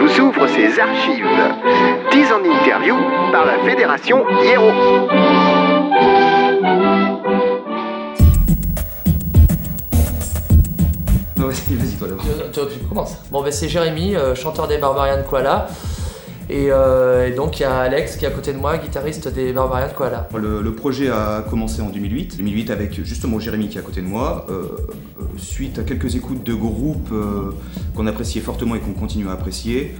vous ouvre ses archives. 10 en interview par la Fédération Hiero. Vas-y, vas-y, toi d'abord. Tu commences. Bon, ben c'est Jérémy, euh, chanteur des Barbarian Koala. Et, euh, et donc il y a Alex qui est à côté de moi, guitariste des Barbarian Koala. Le, le projet a commencé en 2008. 2008 avec justement Jérémy qui est à côté de moi. Euh, euh, suite à quelques écoutes de groupes euh, qu'on appréciait fortement et qu'on continue à apprécier,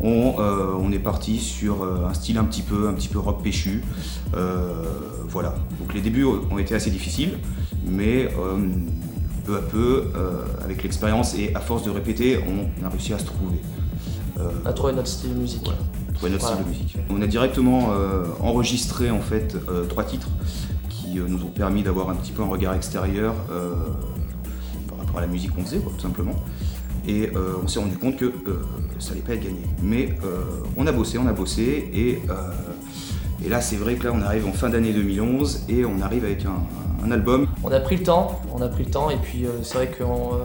on, on est parti sur un style un petit peu, un petit peu rock péchu. Voilà. Donc les débuts ont été assez difficiles, mais peu à peu, avec l'expérience et à force de répéter, on a réussi à se trouver. A trouvé notre style de musique. Trouver notre Voilà. style de musique. On a directement euh, enregistré en fait euh, trois titres qui euh, nous ont permis d'avoir un petit peu un regard extérieur par rapport à la musique qu'on faisait, quoi, tout simplement. Et on s'est rendu compte que ça allait pas être gagné. Mais on a bossé, on a bossé, et, et là c'est vrai que là on arrive en fin d'année 2011 et on arrive avec un, un album. On a pris le temps, on a pris le temps, et puis euh, c'est vrai qu'au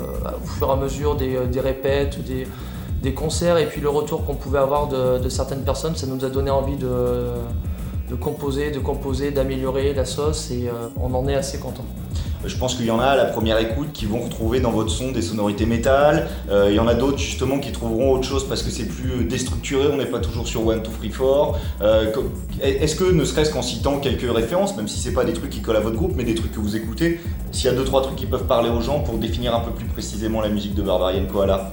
fur et à mesure des, des répètes, des, des concerts, et puis le retour qu'on pouvait avoir de, certaines personnes, ça nous a donné envie de, composer, de composer, d'améliorer la sauce, et euh, on en est assez content. Je pense qu'il y en a à la première écoute qui vont retrouver dans votre son des sonorités métal. Euh, il y en a d'autres justement qui trouveront autre chose parce que c'est plus déstructuré, on n'est pas toujours sur One, Two, Three, Four. Euh, Est-ce que ne serait-ce qu'en citant quelques références, même si c'est pas des trucs qui collent à votre groupe, mais des trucs que vous écoutez, s'il y a deux trois trucs qui peuvent parler aux gens pour définir un peu plus précisément la musique de Barbarian Koala?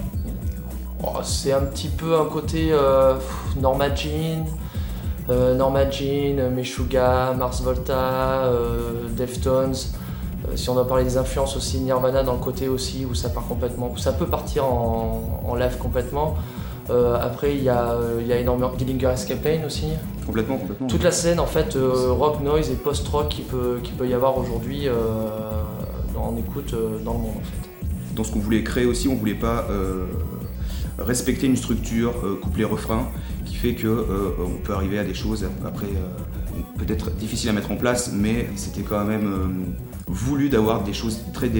Oh, c'est un petit peu un côté euh, Norma Jean, euh, Norma Jean, Meshuggah, Mars Volta, euh, Deftones. Si on doit parler des influences aussi, Nirvana dans le côté aussi où ça part complètement, où ça peut partir en, en live complètement. Après, il y, a, il y a énormément Dillinger Escape Pain aussi. Complètement, complètement. Toute la scène en fait rock noise et post-rock qui peut, qui peut y avoir aujourd'hui en écoute dans le monde en fait. dans ce qu'on voulait créer aussi, on voulait pas respecter une structure euh, couplet-refrain qui fait que euh, on peut arriver à des choses après euh, peut-être difficiles à mettre en place, mais c'était quand même voulu d'avoir des choses très,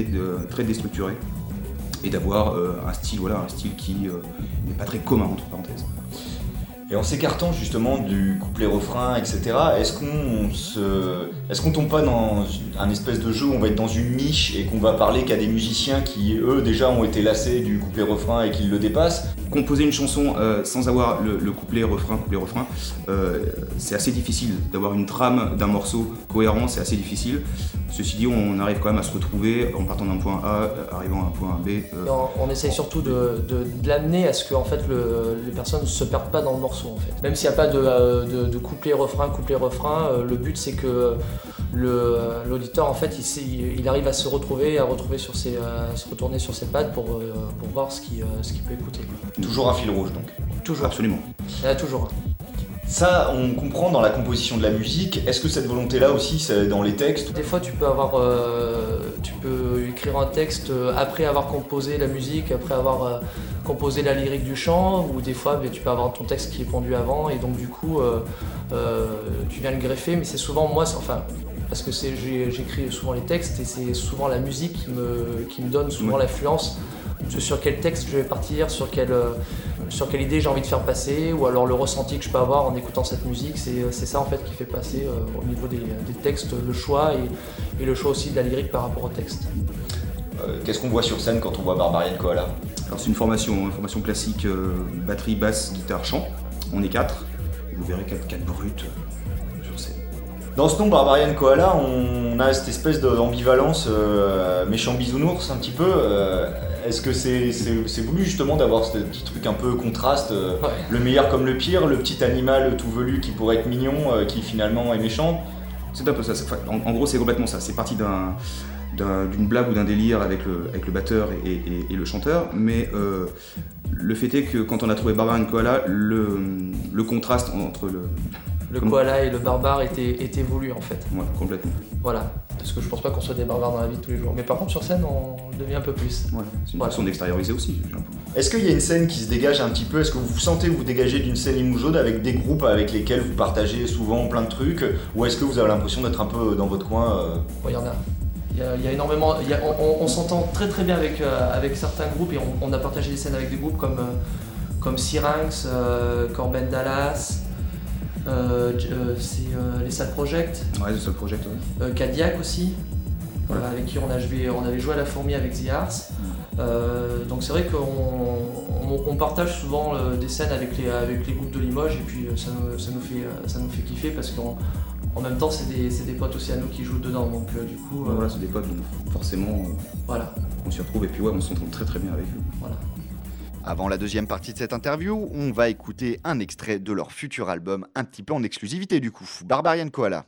très déstructurées et d'avoir un style voilà un style qui n'est pas très commun entre parenthèses. Et en s'écartant justement du couplet-refrain, etc., est-ce qu'on se... est-ce qu'on tombe pas dans un espèce de jeu où on va être dans une niche et qu'on va parler qu'à des musiciens qui, eux, déjà ont été lassés du couplet-refrain et qui le dépassent? Composer une chanson euh, sans avoir le, le couplet refrain couplet refrain, euh, c'est assez difficile d'avoir une trame d'un morceau cohérent, c'est assez difficile. Ceci dit, on arrive quand même à se retrouver en partant d'un point A, euh, arrivant à un point B. on, essaye surtout de, l'amener à ce que fait, le- les personnes ne se perdent pas dans le morceau. En fait. Même s'il n'y a pas de, de couplet-refrain, couplet-refrain, euh, le but c'est que l'auditeur en fait, il, arrive à se retrouver, à, retrouver sur ses, se retourner sur ses pattes pour, voir ce qu'il peut écouter. Toujours un fil rouge, donc. Toujours. Absolument. Il y en a toujours. un. Ça, on comprend dans la composition de la musique. Est-ce que cette volonté-là aussi, c'est dans les textes? Des fois, tu peux avoir, euh, tu peux écrire un texte euh, après avoir composé la musique, après avoir euh, composé la lyrique du chant, ou des fois, tu peux avoir ton texte qui est pondu avant, et donc du coup, euh, euh, tu viens le greffer. Mais c'est souvent moi, enfin, parce que j'écris souvent les textes, et c'est souvent la musique qui me, qui me donne souvent Ouais. l'influence de sur quel texte je vais partir, sur quelle, euh, sur quelle idée j'ai envie de faire passer, ou alors le ressenti que je peux avoir en écoutant cette musique. C'est, ça en fait qui fait passer euh, au niveau des, des textes le choix et, et le choix aussi de la lyrique par rapport au texte. Euh, Qu'est-ce qu'on voit sur scène quand on voit Barbarian Koala? Alors c'est une formation, une formation classique, euh, batterie, basse, guitare, chant. On est quatre. Vous verrez quatre, quatre brutes sur scène. Dans ce nom Barbarian Koala, on a cette espèce d'ambivalence euh, méchant bisounours un petit peu. Euh, Est-ce que c'est voulu justement d'avoir ce petit truc un peu contraste euh, Ouais. Le meilleur comme le pire, le petit animal tout velu qui pourrait être mignon, qui finalement est méchant? C'est un peu ça. En, en gros, c'est complètement ça. C'est parti d'un- d'un- d'une blague ou d'un délire avec le, avec le batteur et, et- et le chanteur, mais euh, le fait est que quand on a trouvé Barbarian Koala, le, le contraste entre le. Le Comme- koala et le barbare étaient, étaient voulus en fait. Ouais, complètement. Voilà. Parce que je pense pas qu'on soit des barbares dans la vie de tous les jours. Mais par contre sur scène on devient un peu plus. Ouais, c'est une Voilà. façon d'extérioriser aussi. Est-ce qu'il y a une scène qui se dégage un petit peu? Est-ce que vous vous sentez vous dégager d'une scène Imoujaude avec des groupes avec lesquels vous partagez souvent plein de trucs? Ou est-ce que vous avez l'impression d'être un peu dans votre coin euh, il y en a. Il y a, il y a énormément. il y a- on on- on s'entend très très bien avec, euh, avec certains groupes et on, on a partagé des scènes avec des groupes comme, euh, comme Syrinx, Corben Dallas, c'est les Sad Project. Ouais, les Sad Project, ouais. Cadillac aussi. avec qui on, a joué, on avait joué à la fourmi avec The Arts. Donc c'est vrai qu'on partage souvent des scènes avec les, avec les groupes de Limoges et puis ça, ça, nous, fait, ça nous fait kiffer parce qu'on en même temps, c'est des, potes aussi à nous qui jouent dedans. Donc, euh, du coup. voilà, euh, c'est des potes, donc forcément. Euh, voilà. On s'y retrouve et puis ouais, on s'entend très très bien avec eux. Voilà. Avant la deuxième partie de cette interview, on va écouter un extrait de leur futur album, un petit peu en exclusivité du coup. Barbarian Koala.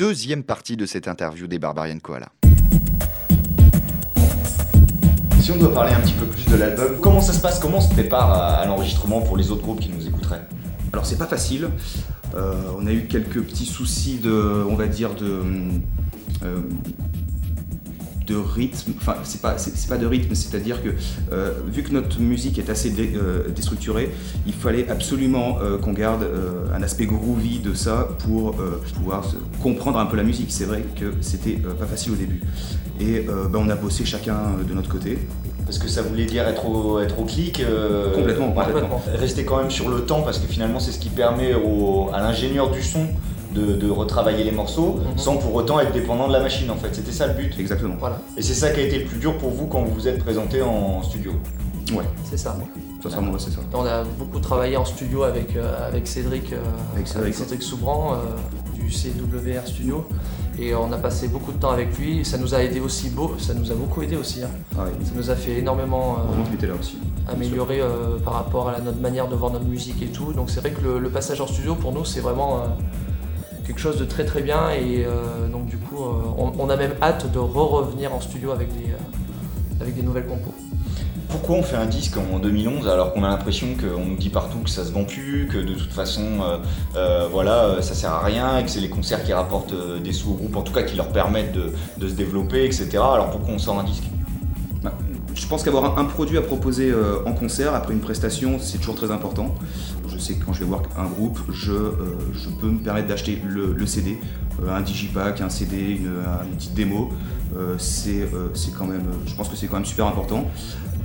Deuxième partie de cette interview des Barbarian Koala. Si on doit parler un petit peu plus de l'album, comment ça se passe? Comment on se prépare à, l'enregistrement pour les autres groupes qui nous écouteraient? Alors c'est pas facile. Euh, on a eu quelques petits soucis de, on va dire de, euh, de rythme. Enfin c'est pas, c'est, c'est pas de rythme, c'est-à-dire que euh, vu que notre musique est assez dé- euh, déstructurée, il fallait absolument euh, qu'on garde un aspect groovy de ça pour pouvoir comprendre un peu la musique. C'est vrai que c'était pas facile au début. Et ben, on a bossé chacun de notre côté. Parce que ça voulait dire être au, être au clic. Complètement, complètement. Rester quand même sur le temps parce que finalement c'est ce qui permet au- à l'ingénieur du son de, de retravailler les morceaux Mhm. sans pour autant être dépendant de la machine en fait. C'était ça le but. Exactement. Voilà, Et c'est ça qui a été le plus dur pour vous quand vous vous êtes présenté en studio. Ouais, c'est ça. sincèrement, ouais, c'est ça. On a beaucoup travaillé en studio avec, euh, avec Cédric, euh, Avec Cédric, Soubran euh, du CWR Studio. Et on a passé beaucoup de temps avec lui. Ça nous a aidé aussi beau, ça nous a beaucoup aidé aussi. hein. Ah. Ça nous a fait énormément euh, là aussi. améliorer euh, par rapport à la- notre manière de voir notre musique et tout. Donc c'est vrai que le, le passage en studio pour nous c'est vraiment euh, quelque chose de très très bien et euh, donc du coup euh, on, on a même hâte de re-revenir en studio avec des, euh, avec des nouvelles compos. Pourquoi on fait un disque en 2011 alors qu'on a l'impression qu'on nous dit partout que ça se vend plus, que de toute façon euh, euh, voilà, ça sert à rien et que c'est les concerts qui rapportent euh, des sous au groupe, en tout cas qui leur permettent de, de se développer, etc. Alors pourquoi on sort un disque? Bah, je pense qu'avoir un, produit à proposer en concert après une prestation, c'est toujours très important. Que quand je vais voir un groupe, je, euh, je peux me permettre d'acheter le, le CD, euh, un digipack, un CD, une, une petite démo. Euh, c'est euh, c'est quand même, je pense que c'est quand même super important.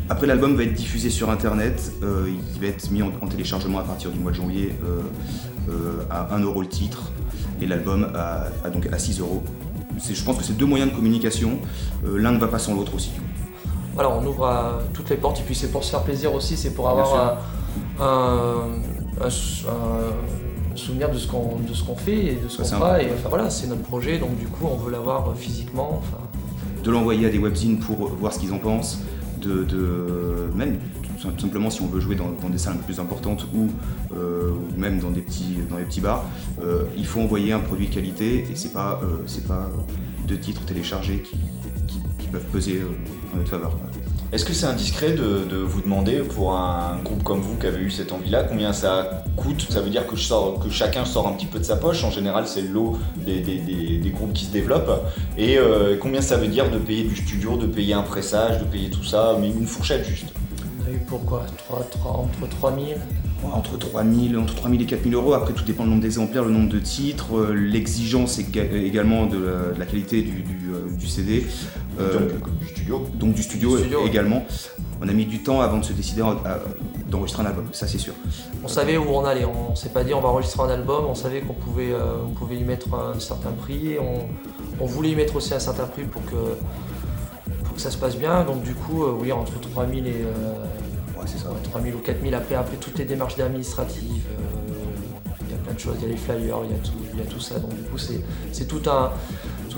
Après, l'album va être diffusé sur internet, euh, il va être mis en, en téléchargement à partir du mois de janvier euh, euh, à 1 euro le titre et l'album à, à donc à 6 euros. C'est- Je pense que c'est deux moyens de communication, euh, l'un ne va pas sans l'autre aussi. Voilà, on ouvre toutes les portes et puis c'est pour se faire plaisir aussi, c'est pour avoir un, un- un sou- un souvenir de ce qu'on fait et de ce qu'on fera. un- Et enfin voilà, c'est notre projet, donc du coup on veut l'avoir physiquement. Enfin, de l'envoyer à des webzines pour voir ce qu'ils en pensent, de, de- même tout simplement si on veut jouer dans, dans des salles plus importantes ou, euh, ou même dans des petits, dans des petits bars, euh, il faut envoyer un produit de qualité et c'est pas, euh, c'est pas deux titres téléchargés qui, qui- qui peuvent peser euh, en notre faveur. Est-ce que c'est indiscret de, de vous demander pour un groupe comme vous qui avez eu cette envie-là, combien ça coûte? Ça veut dire que, je sors- que chacun sort un petit peu de sa poche. En général, c'est le lot des, des- des- des groupes qui se développent. Et euh, combien ça veut dire de payer du studio, de payer un pressage, de payer tout ça, mais une fourchette juste? on a eu pourquoi 3, 3, entre 3000 Ouais, Entre 3000, entre 3000 et 4000 euros, après tout dépend du nombre d'exemplaires, le nombre de titres, euh, l'exigence éga- également de la, de la qualité du, du, euh, du CD. Euh, Donc, du studio. donc du studio, Du studio, ouais. également. On a mis du temps avant de se décider à- à- d'enregistrer un album, ça c'est sûr. On savait où on allait, on s'est pas dit on va enregistrer un album, on savait qu'on pouvait, euh, on pouvait y mettre un certain prix, on, on voulait y mettre aussi un certain prix pour que, pour que ça se passe bien, donc du coup, euh, oui, entre 3000 et euh, Ouais, c'est ça. ouais, 3000 ou 4000, après, après toutes les démarches administratives, il y a plein de choses, il y a les flyers, il y a tout, il y a tout ça, donc du coup, c'est c'est tout un,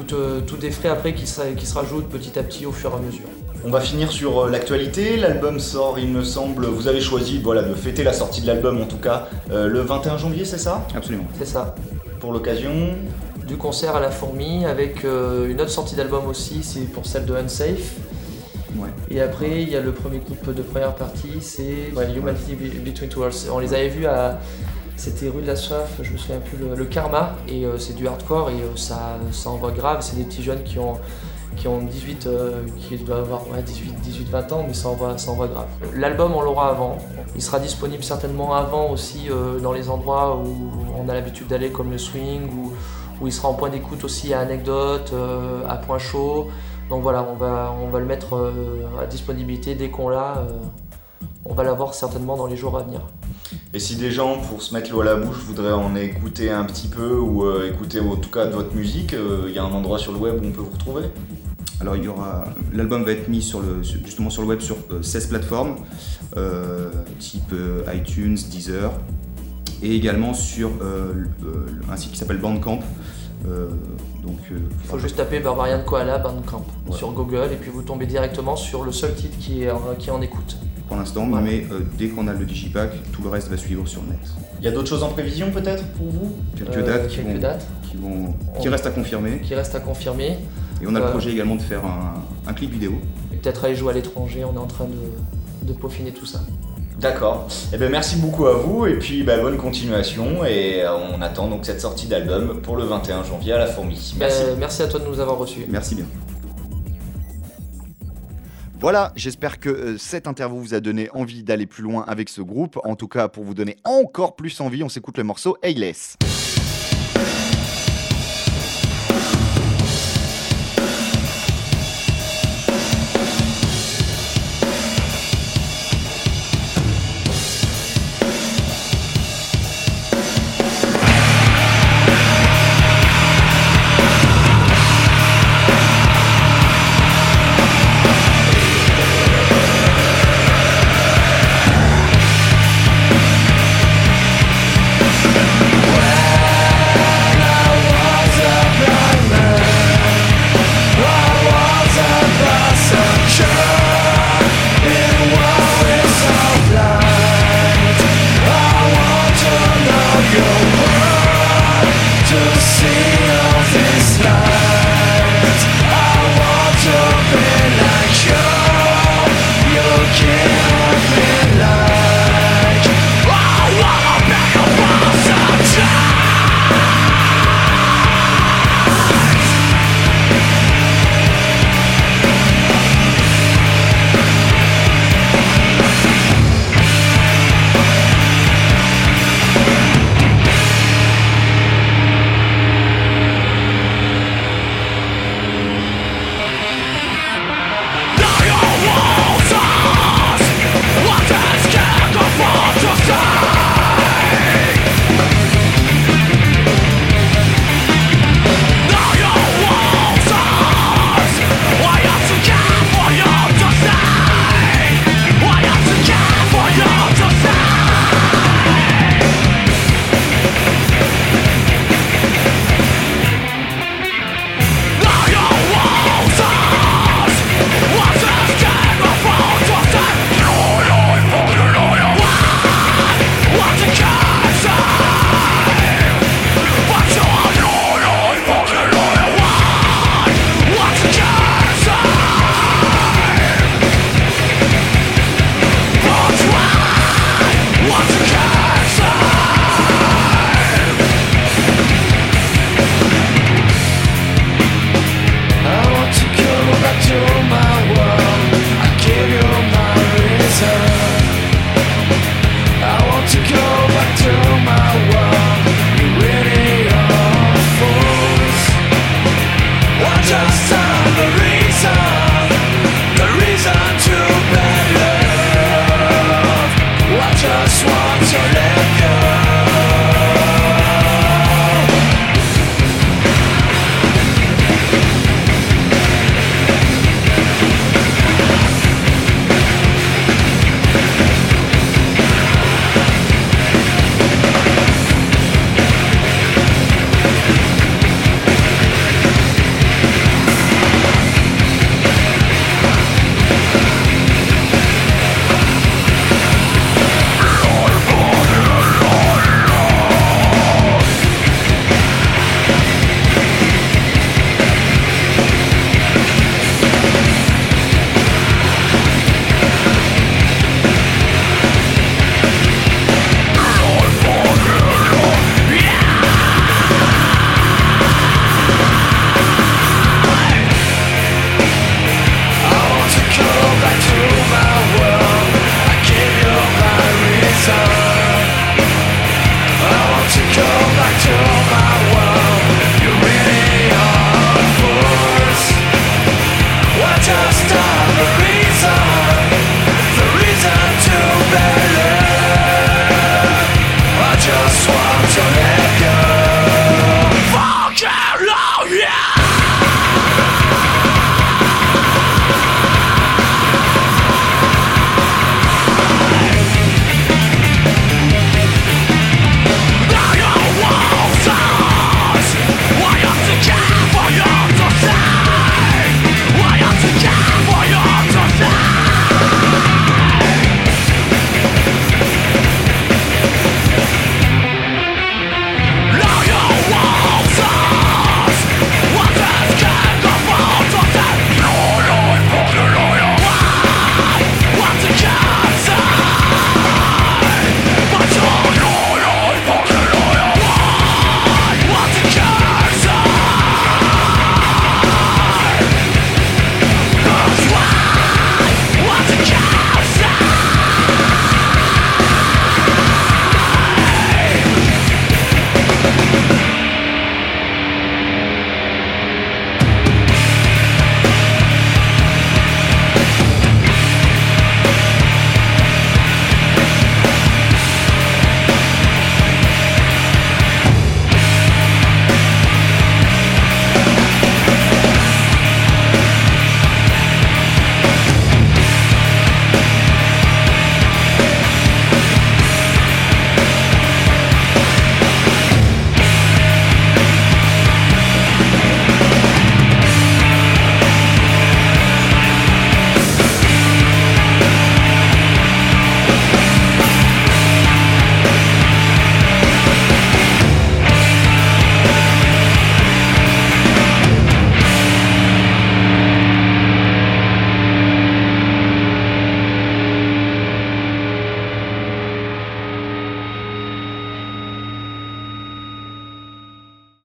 tout, euh, tout des frais après qui, se- qui se rajoutent petit à petit au fur et à mesure. On va finir sur euh, l'actualité. L'album sort, il me semble. Vous avez choisi voilà, de fêter la sortie de l'album, en tout cas, euh, le 21 janvier, c'est ça? Absolument. C'est ça. Pour l'occasion? du concert à la fourmi avec euh, une autre sortie d'album aussi, c'est pour celle de Unsafe. Ouais. Et après, il y a le premier clip de première partie, c'est ouais, Humanity Be- Between Two Worlds. On les avait vus à. C'était rue de la Soif, je me souviens plus, le, Karma, et euh, c'est du hardcore et euh, ça, ça envoie grave. C'est des petits jeunes qui ont, qui ont 18, euh, qui doivent avoir ouais, 18, 18, 20 ans, mais ça envoie, ça envoie grave. L'album, on l'aura avant. Il sera disponible certainement avant aussi dans les endroits où on a l'habitude d'aller, comme le swing, ou où il sera en point d'écoute aussi à Anecdote, à Point Chaud. Donc voilà, on va, on va le mettre à disponibilité dès qu'on l'a. on va l'avoir certainement dans les jours à venir. Et si des gens, pour se mettre l'eau à la bouche, voudraient en écouter un petit peu ou euh, écouter en tout cas de votre musique, euh, il y a un endroit sur le web où on peut vous retrouver? Alors il y aura, l'album va être mis sur le, justement sur le web sur euh, 16 plateformes, euh, type euh, iTunes, Deezer, et également sur euh, euh, un site qui s'appelle Bandcamp. Euh, donc, euh, Il faut juste taper Barbarian Koala Bandcamp Ouais. sur Google et puis vous tombez directement sur le seul titre qui est, en- qui est en écoute. Pour l'instant, Ouais. mais euh, dès qu'on a le digipack, tout le reste va suivre sur net. Il y a d'autres choses en prévision peut-être pour vous? Quelques Euh, dates, qui, quelques vont, dates qui, vont, qui On- restent à confirmer. qui restent à confirmer. Et on a le Euh, projet également de faire un, un clip vidéo. Et peut-être aller jouer à l'étranger, on est en train de, de peaufiner tout ça. D'accord. Eh ben merci beaucoup à vous et puis bah, bonne continuation et on attend donc cette sortie d'album pour le 21 janvier à la Fourmi. Merci. Euh, merci à toi de nous avoir reçus. Merci bien. Voilà, j'espère que euh, cette interview vous a donné envie d'aller plus loin avec ce groupe. En tout cas, pour vous donner encore plus envie, on s'écoute le morceau Ayless.